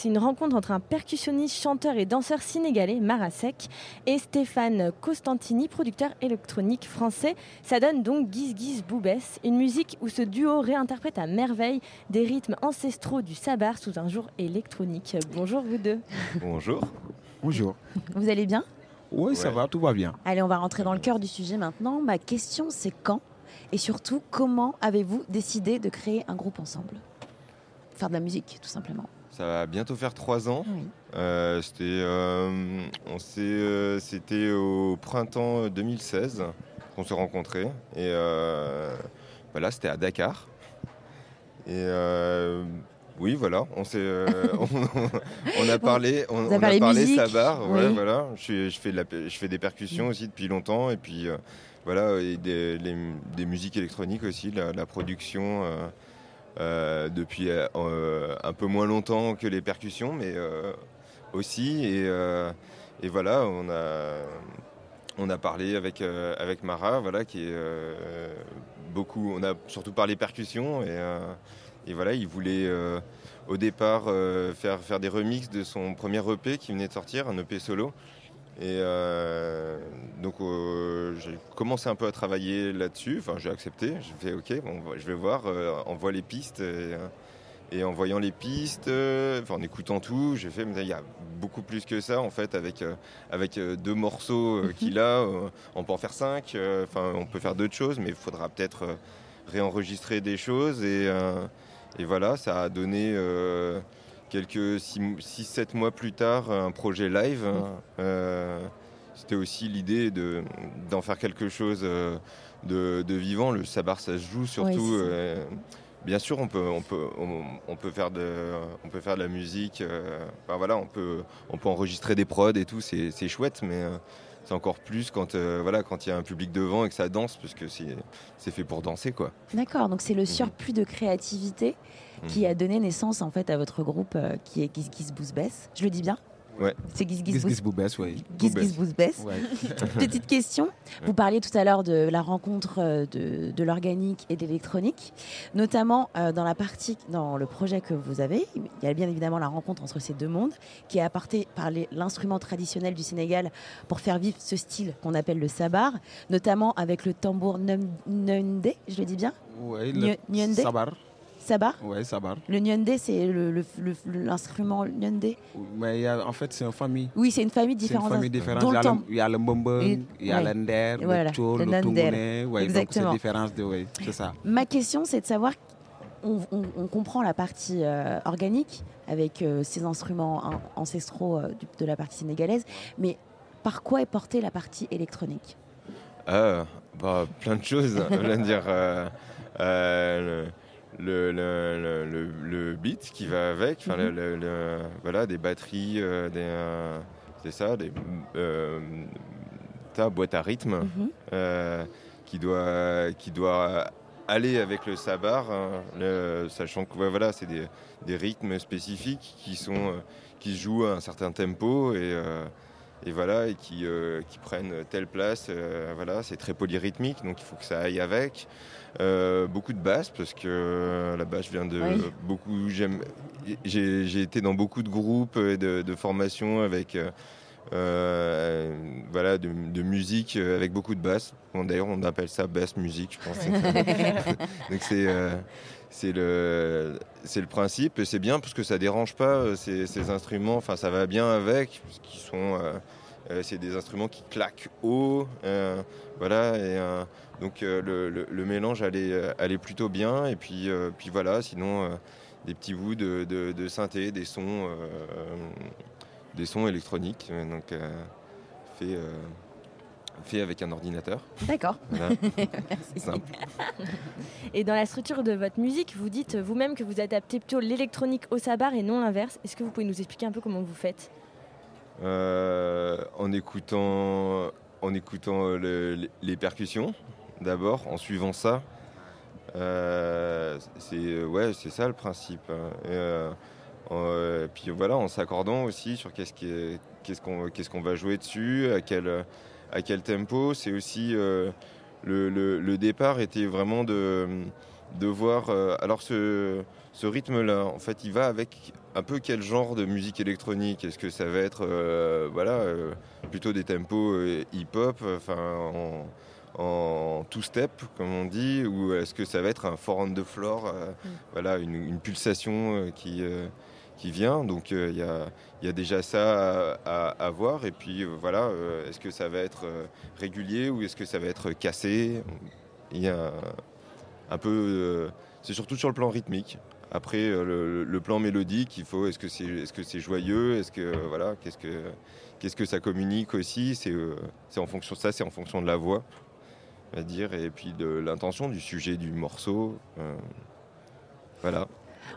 c'est une rencontre entre un percussionniste, chanteur et danseur sénégalais, Marasek, et Stéphane Costantini, producteur électronique français. Ça donne donc Giz Giz Boubès, une musique où ce duo réinterprète à merveille des rythmes ancestraux du sabar sous un jour électronique. Bonjour vous deux. Bonjour. Bonjour. Vous allez bien? Oui, ça va, tout va bien. Allez, on va rentrer dans le cœur du sujet maintenant. Ma question, c'est quand? Et surtout comment avez-vous décidé de créer un groupe ensemble? Faire de la musique, tout simplement. Ça va bientôt faire trois ans. Oui. Euh, c'était, euh, on s'est, euh, c'était au printemps 2016 qu'on s'est rencontrés. Et euh, voilà, c'était à Dakar. Et oui, voilà, on s'est, on, on a parlé, on, on parlé a parlé musique, sabar. Ouais, oui. voilà. Je, fais de la, je fais des percussions aussi depuis longtemps. Et puis voilà, et des, les- des musiques électroniques aussi, la, la production. Euh, depuis euh, un peu moins longtemps que les percussions, mais euh, aussi. Et, voilà, on a, on a parlé avec, avec Mara, voilà, qui est beaucoup. On a surtout parlé percussions et, voilà, il voulait au départ faire, faire des remixes de son premier EP qui venait de sortir, un EP solo. Et euh, donc euh, j'ai commencé un peu à travailler là-dessus. Enfin, j'ai accepté. J'ai fait OK, bon, je vais voir. Euh, on voit les pistes. Et, euh, et en voyant les pistes, enfin, en écoutant tout, j'ai fait, mais il y a beaucoup plus que ça en fait. Avec, avec deux morceaux euh, qu'il a, on peut en faire cinq. Enfin, on peut faire d'autres choses, mais il faudra peut-être réenregistrer des choses. Et, et voilà, ça a donné quelques 6-7 mois plus tard un projet live. Euh, C'était aussi l'idée de- d'en faire quelque chose euh, de, de vivant. Le sabar, ça se joue surtout. Euh, bien sûr, on peut, on, peut, on, on peut faire de, on peut faire de la musique. euh, voilà, on, peut, on peut enregistrer des prods et tout, c'est c'est chouette, mais c'est encore plus quand euh, voilà, quand il y a un public devant et que ça danse, parce que c'est fait pour danser. quoi. D'accord, donc c'est le surplus de créativité qui Mhm. a donné naissance en fait à votre groupe euh, qui est Giz Giz Bouz Bess. Je le dis bien? Ouais. C'est Giz Giz Gis Gis Boubès, oui. Ouais. Petite question. Vous parliez tout à l'heure de la rencontre euh, de, de l'organique et de l'électronique, notamment euh, dans la partie, dans le projet que vous avez. Il y a bien évidemment la rencontre entre ces deux mondes qui est apportée par l'instrument traditionnel du Sénégal pour faire vivre ce style qu'on appelle le sabar, notamment avec le tambour nundé, je le dis bien Nye- le Sabar. Sabar Ouais, Sabar. Le nyundé, c'est le- le- le- l'instrument nyundé Mais il y a- en fait, c'est une famille. Oui, c'est une famille C'est une différente. famille différente. Dont Il y le a le- il y a le Mbombon, Et- il y a ouais. l'Ender, Voilà, le Tchol, le le Nander. Tungune. Ouais, donc c'est Exactement. différence de. C'est ça. Ma question, c'est de savoir, on, on- on comprend la partie euh, organique avec euh, ces instruments an- ancestraux euh, du- de la partie sénégalaise, mais par quoi est portée la partie électronique? Ah, bah, plein de choses. Dire euh, euh, le, le, le, beat qui va avec, enfin, le- le- le- voilà, des batteries, euh, des, euh, c'est ça, des euh, ta boîte à rythme Mhm. euh, qui doit qui doit aller avec le sabar, hein, sachant que ouais, voilà, c'est des, des rythmes spécifiques qui sont qui jouent à un certain tempo et et voilà et qui, euh, qui prennent telle place. euh, voilà, c'est très polyrythmique, donc il faut que ça aille avec. Euh, beaucoup de basse parce que la basse je viens de Oui. beaucoup. J'aime. J'ai j'ai été dans beaucoup de groupes et de, de formations avec. voilà, de, de musique avec beaucoup de basse. Bon, D'ailleurs, on appelle ça basse musique, je pense. Donc c'est c'est le c'est le principe et c'est bien parce que ça dérange pas euh, ces, instruments. Enfin, ça va bien avec, parce sont euh, euh, c'est des instruments qui claquent haut, voilà. Et donc le, mélange allait allait plutôt bien. Et puis puis voilà. Sinon, des petits bouts de, de, synthé, des sons des sons électroniques. Donc fait fait avec un ordinateur. D'accord. Voilà. Simple. Et dans la structure de votre musique, vous dites vous-même que vous adaptez plutôt l'électronique au sabar et non l'inverse. Est-ce que vous pouvez nous expliquer un peu comment vous faites? Euh, en écoutant, en écoutant le- les- percussions d'abord, en suivant ça. Euh, c'est ouais, c'est ça le principe. hein. Et, euh, euh, puis voilà, en s'accordant aussi sur qu'est-ce qu'on qu'est-ce qu'on va jouer dessus, à quel à quel tempo. C'est aussi euh, le, le- le départ était vraiment de de voir. euh, alors ce ce rythme-là, en fait, il va avec un peu quel genre de musique électronique? Est-ce que ça va être euh, voilà, euh, plutôt des tempos euh, hip-hop, enfin en, en two-step comme on dit, ou est-ce que ça va être un on the floor, Mm. voilà, une, une pulsation qui, qui vient Donc euh, il y, a, déjà ça à, voir. Et puis euh, voilà, euh, est-ce que ça va être régulier ou est-ce que ça va être cassé? Il y a un peu. c'est surtout sur le plan rythmique. Après, le, plan mélodique, il faut. Est-ce que c'est est -ce c'est joyeux? Est-ce que. voilà, qu'est-ce que. Qu'est-ce que ça communique aussi? C'est en fonction de ça, c'est en fonction de la voix, on dire, et puis de l'intention, du sujet du morceau. voilà.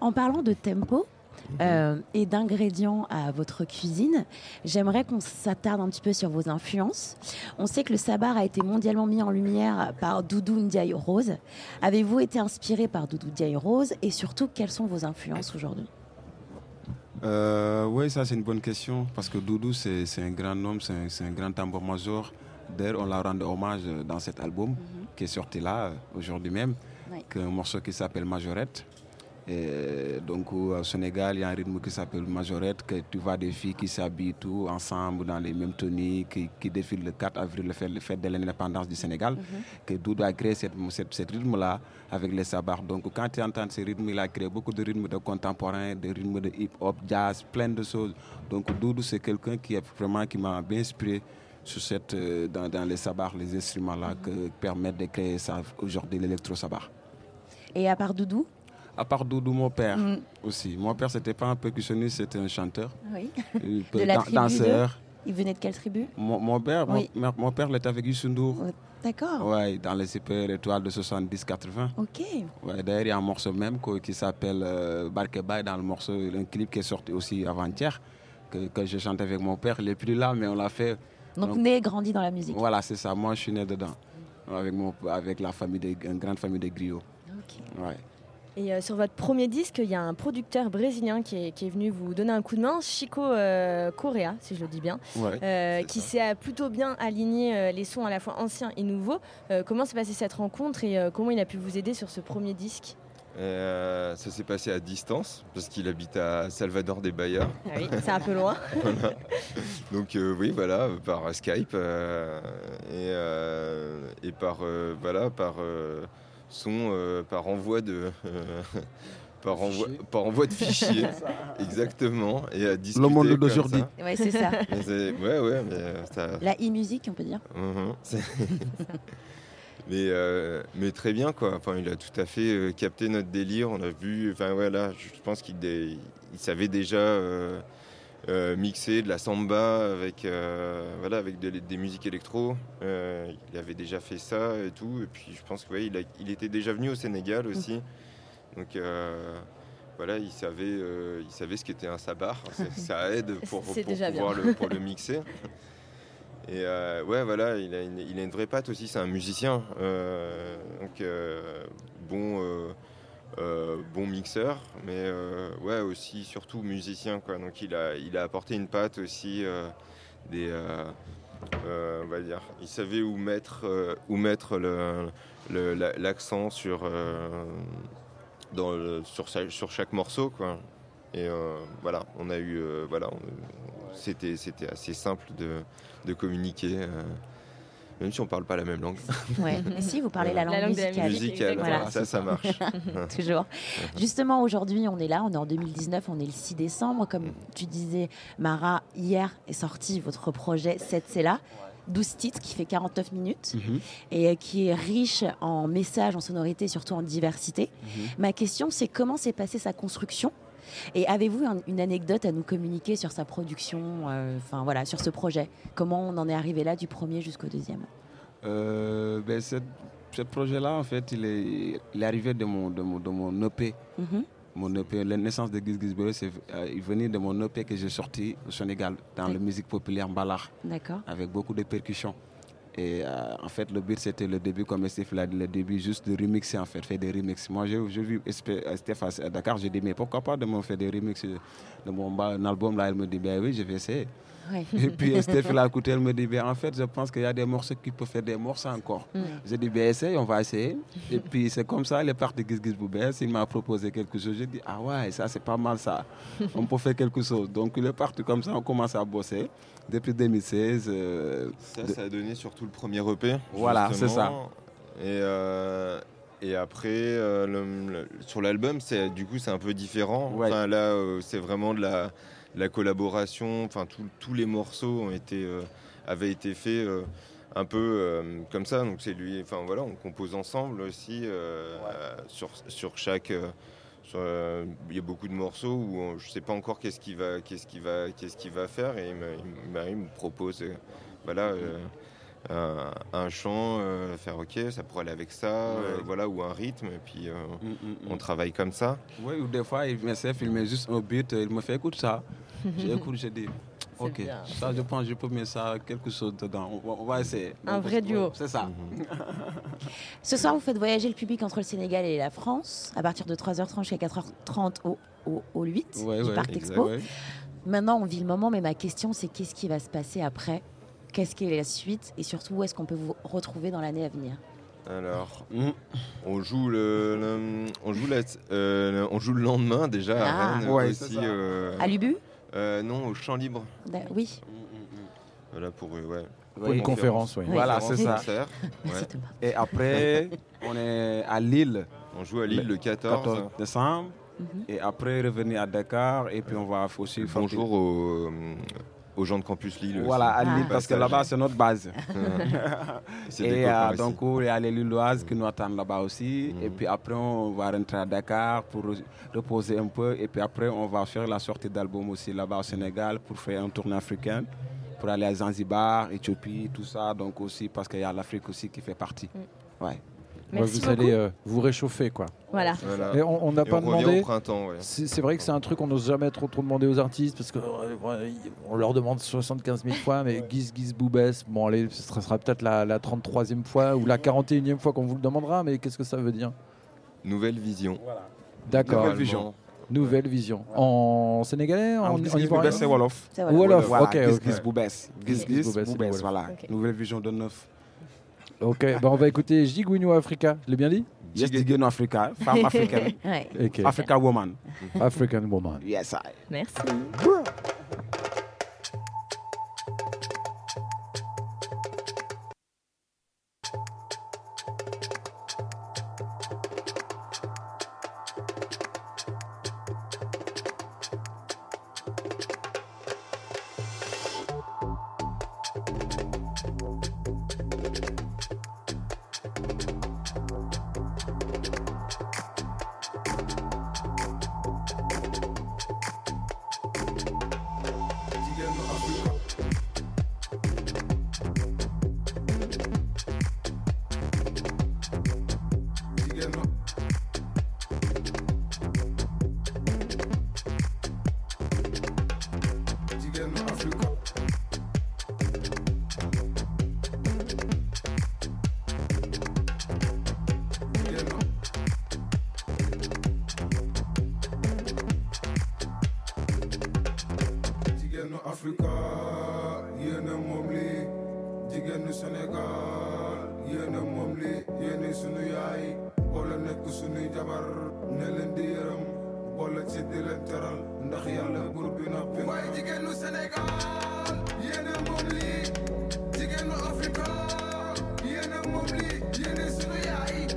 En parlant de tempo euh, et d'ingrédients à votre cuisine, j'aimerais qu'on s'attarde un petit peu sur vos influences. On sait que le sabar a été mondialement mis en lumière par Doudou Ndiaye Rose. Avez-vous été inspiré par Doudou Ndiaye Rose et surtout quelles sont vos influences aujourd'hui? Euh, oui, ça c'est une bonne question parce que Doudou c'est un grand homme, c'est un, grand tambour major. D'ailleurs, on l'a rendu hommage euh, dans cet album qui est sorti là aujourd'hui même, Oui. un morceau qui s'appelle Majorette. Et donc au Sénégal, il y a un rythme qui s'appelle Majorette, que tu vois des filles qui s'habillent tout ensemble dans les mêmes tenues, qui, qui défilent le 4 avril, le fête, le fête de l'indépendance du Sénégal, que Doudou a créé cette, cette- ce rythme-là avec les sabars. Donc quand tu entends ce rythme, il a créé beaucoup de rythmes de contemporains, de rythmes de hip-hop, jazz, plein de choses. Donc Doudou, c'est quelqu'un qui est vraiment qui m'a bien inspiré sur cette, euh, dans, dans les sabars, les instruments-là, que permettent de créer ça aujourd'hui l'électro-sabar. Et à part Doudou À part Doudou, mon père Mm. aussi. Mon père, c'était pas un percussionniste, c'était un chanteur, Oui. De la tribu danseur. Il venait de quelle tribu? Mon, mon père, Oui. mon, mon père, il était avec Youssou N'Dour. Oh, D'accord. Ouais, dans les super étoiles de 70-80. Ok. Ouais, D'ailleurs, il y a un morceau même qui s'appelle euh, Barke Bay dans le morceau, un clip qui est sorti aussi avant-hier, que, que je chantais avec mon père. Il n'est plus là, mais on l'a fait. Donc, Donc- né et grandi dans la musique. Voilà, c'est ça. Moi, je suis né dedans. Avec, mon, avec la famille, de, une grande famille de griots. Ok. Ouais. Et euh, sur votre premier disque, il y a un producteur brésilien qui est, qui est venu vous donner un coup de main, Chico euh, Correa, si je le dis bien, Ouais. euh, qui s'est plutôt bien aligné les sons à la fois anciens et nouveaux. Comment s'est passée cette rencontre et comment il a pu vous aider sur ce premier disque? Ça s'est passé à distance parce qu'il habite à Salvador des Bahia. Ah oui, c'est un peu loin. Donc oui, voilà, par Skype et, et par voilà par euh, son, euh, par envoi de euh, par envoi par envoi de fichiers, exactement, et à discuter. Le monde d'aujourd'hui. Ouais, c'est ça. Mais c'est- Ouais, ouais, mais euh, ça, La e-musique, on peut dire. Mhm, c'est- mais, euh, mais très bien quoi. Enfin, il a tout à fait capté notre délire. On a vu. Enfin voilà, je pense qu'il dé- il savait déjà euh, mixer de la samba avec euh, voilà avec de- des musiques électro. Euh, il avait déjà fait ça et tout. Et puis je pense qu'il il, a- il était déjà venu au Sénégal aussi. Donc euh, voilà, il savait, il savait ce qu'était un sabar. Ça aide pour, pour pouvoir le, pour le mixer. Et euh, ouais, voilà, il a, une, il a une vraie patte aussi, c'est un musicien. Euh, donc, euh, bon, bon mixeur, mais euh, ouais, aussi, surtout musicien. Quoi. Donc, il a, il a apporté une patte aussi, euh, des, euh, euh, on va dire, il savait où mettre, euh, où mettre le- le- l'accent sur, euh, dans sur, sur chaque morceau. Quoi. Et euh, voilà, on a eu, euh, voilà, c'était, c'était assez simple de, de communiquer, euh, même si on parle pas la même langue Ouais. Mais si, vous parlez la langue, La langue musicale. musique. musicale. Voilà, ça, ça marche. Toujours. Justement, aujourd'hui, on est là, on est en 2019, on est le 6 décembre. Comme tu disais, Mara, hier est sorti votre projet 7 c'est là. 12 titres qui fait 49 minutes Mhm, et euh, qui est riche en messages, en sonorités, surtout en diversité. mhm. Ma question, c'est comment s'est passée sa construction et avez-vous un- une anecdote à nous communiquer sur sa production, euh, enfin voilà, sur ce projet? Comment on en est arrivé là du premier jusqu'au deuxième? Euh, ben, ce projet-là, en fait, il est, il est arrivé de mon, de mon, de mon EP. Mhm. Mon EP, la naissance de Giz Giz c'est euh, il venait de mon EP que j'ai sorti au Sénégal, dans Oui. la musique populaire Mbalar, D'accord. avec beaucoup de percussions. Et euh, en fait, le but, c'était le début, comme Steph l'a dit, le début, juste de remixer, en fait, faire des remixes. Moi, j'ai vu euh, Steph à Dakar, j'ai dit, mais pourquoi pas de me faire des remixes de mon ba- un album là Elle me dit, ben oui, je vais essayer. Ouais. Et puis Steph, écouté, elle me dit, ben, en fait, je pense qu'il y a des morceaux qui peuvent faire des morceaux encore. Mm. J'ai dit, ben, essaye, on va essayer. Et puis c'est comme ça, il est parti Giz Giz Boubès, il m'a proposé quelque chose. J'ai dit, ah ouais, ça c'est pas mal ça. on peut faire quelque chose. Donc il est parti comme ça, on commence à bosser. Depuis 2016. euh, Ça, de- ça a donné surtout le premier EP. Voilà, c'est justement. Et, euh, et après, euh, le- le- sur l'album, c'est du coup, c'est un peu différent. Ouais. Enfin, là, euh, c'est vraiment de la, la collaboration. Enfin, tous les morceaux ont été, euh, avaient été faits euh, un peu euh, comme ça. Donc, c'est lui. Enfin, voilà, on compose ensemble aussi sur, sur chaque. il y a beaucoup de morceaux où on- je sais pas encore qu'est-ce qu'il va, qu'est-ce qu'il va, qu'est-ce qu'il va faire et il me, il me- me propose, voilà, euh, un, chant, euh, faire ok, ça pourrait aller avec ça, euh, voilà, ou un rythme et puis euh, mm, mm, mm. on travaille comme ça. Oui, ou des fois, il me sait filmer juste un beat, il me fait écoute ça. J'écoute, j'ai dit, ok, bien. ça je pense que je peux mettre ça, quelque chose dedans. On va, on va essayer. Un Donc, vrai duo. C'est ça. Mhm. Ce soir, vous faites voyager le public entre le Sénégal et la France à partir de 3h30 jusqu'à 4h30 au, au, au 8 Ouais, du ouais, Parc exact. Expo. Ouais. Maintenant, on vit le moment, mais ma question, c'est qu'est-ce qui va se passer après Qu'est-ce qui est la suite Et surtout, où est-ce qu'on peut vous retrouver dans l'année à venir Alors, Mhm. on joue le, le- on joue la- euh, on joue le lendemain déjà Ah. à Rennes Ouais, c'est aussi. ça. euh, À l'Ubu euh, non, au Champ Libre. Da- Oui, Voilà pour euh, ouais. Pour une conférence, oui. Voilà, c'est ça. merci. Thomas. Et après, on est à Lille, On joue à Lille le 14. 14 décembre. Mhm. Et après, revenir à Dakar. Et puis, on va aussi faire Bonjour euh, aux gens de Campus Lille. aussi. Voilà, à Lille, Ah. parce que là-bas, c'est notre base. Et euh, aussi. donc, il y a les Lilloises qui nous attendent là-bas aussi. Mhm. Et puis après, on va rentrer à Dakar pour re- reposer un peu. Et puis après, on va faire la sortie d'album aussi là-bas au Sénégal pour faire un tournée africain, pour aller à Zanzibar, Éthiopie, tout ça. Donc aussi, parce qu'il y a l'Afrique aussi qui fait partie. Ouais. Merci vous beaucoup. allez euh, vous réchauffer, quoi. Voilà. Voilà. Et on n'a pas on demandé. au printemps. ouais. C'est vrai que c'est un truc qu'on n'ose jamais trop, trop demander aux artistes parce qu'on on leur demande 75 000 fois, mais Giz Giz Boubès, bon allez, ce sera, peut-être la, la 33e fois ou la 41e fois qu'on vous le demandera, mais qu'est-ce que ça veut dire? Nouvelle vision. D'accord, Nouvelle vision. nouvelle vision. En sénégalais, en, En en ivoirien c'est Wolof. Wolof, ok, Giz ok. Giz Boubès. Giz Giz Giz Boubès, voilà. Nouvelle vision de neuf. Ok, bah on va écouter Jigouinou Africa, je l'ai bien dit? Yes, Africa, femme africaine. Ouais. Ok, Africa woman. African Woman. Yes, I. Merci. Jigéenu Afrika yéena moom lii jigéenu Sénégal yéena moom lii yéene sunu yaay boole nekk sunuy jabar ne leen di yërëm boole ci di leen teral jigéenu Sénégal yéena moom lii jigéenu Afrika yéena moom lii yéene sunu yaay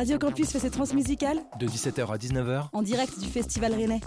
Radio Campus fait ses transmusicales De 17h à 19h, en direct du Festival Rennais.